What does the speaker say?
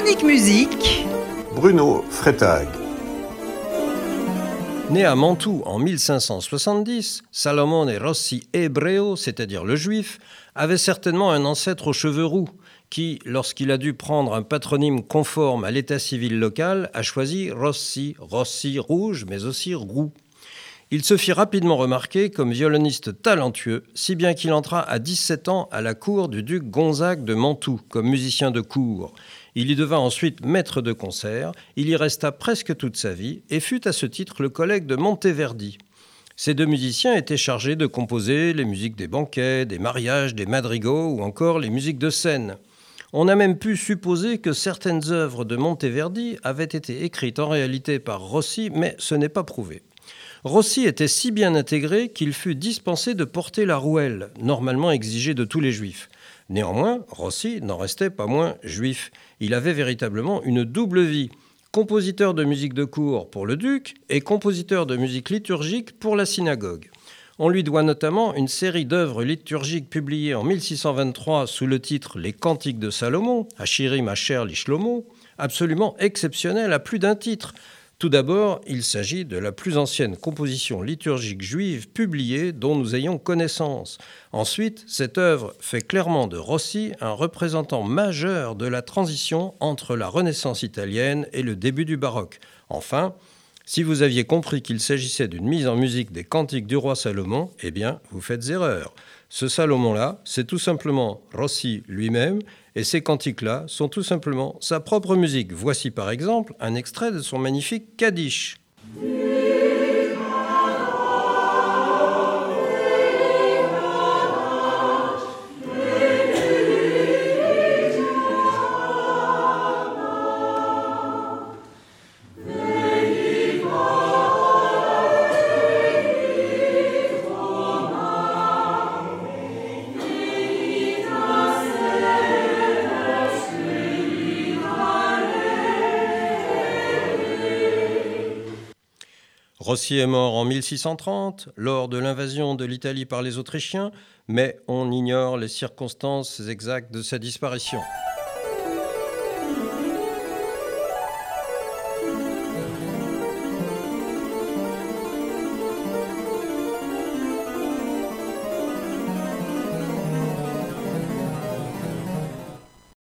Chronique musique. Bruno Freitag. Né à Mantoue en 1570, Salomone Rossi Ebreo, c'est-à-dire le juif, avait certainement un ancêtre aux cheveux roux qui, lorsqu'il a dû prendre un patronyme conforme à l'état civil local, a choisi Rossi, Rossi rouge, mais aussi roux. Il se fit rapidement remarquer comme violoniste talentueux, si bien qu'il entra à 17 ans à la cour du duc Gonzague de Mantoue comme musicien de cour. Il y devint ensuite maître de concert, il y resta presque toute sa vie et fut à ce titre le collègue de Monteverdi. Ces deux musiciens étaient chargés de composer les musiques des banquets, des mariages, des madrigaux ou encore les musiques de scène. On a même pu supposer que certaines œuvres de Monteverdi avaient été écrites en réalité par Rossi, mais ce n'est pas prouvé. Rossi était si bien intégré qu'il fut dispensé de porter la rouelle, normalement exigée de tous les juifs. Néanmoins, Rossi n'en restait pas moins juif. Il avait véritablement une double vie. Compositeur de musique de cour pour le duc et compositeur de musique liturgique pour la synagogue. On lui doit notamment une série d'œuvres liturgiques publiées en 1623 sous le titre Les Cantiques de Salomon, Achirim Asher Lishlomo, absolument exceptionnel à plus d'un titre, tout d'abord, il s'agit de la plus ancienne composition liturgique juive publiée dont nous ayons connaissance. Ensuite, cette œuvre fait clairement de Rossi un représentant majeur de la transition entre la Renaissance italienne et le début du baroque. Enfin, si vous aviez compris qu'il s'agissait d'une mise en musique des cantiques du roi Salomon, eh bien, vous faites erreur. Ce Salomon-là, c'est tout simplement Rossi lui-même, et ces cantiques-là sont tout simplement sa propre musique. Voici par exemple un extrait de son magnifique Kaddish. Rossi est mort en 1630 lors de l'invasion de l'Italie par les Autrichiens, mais on ignore les circonstances exactes de sa disparition.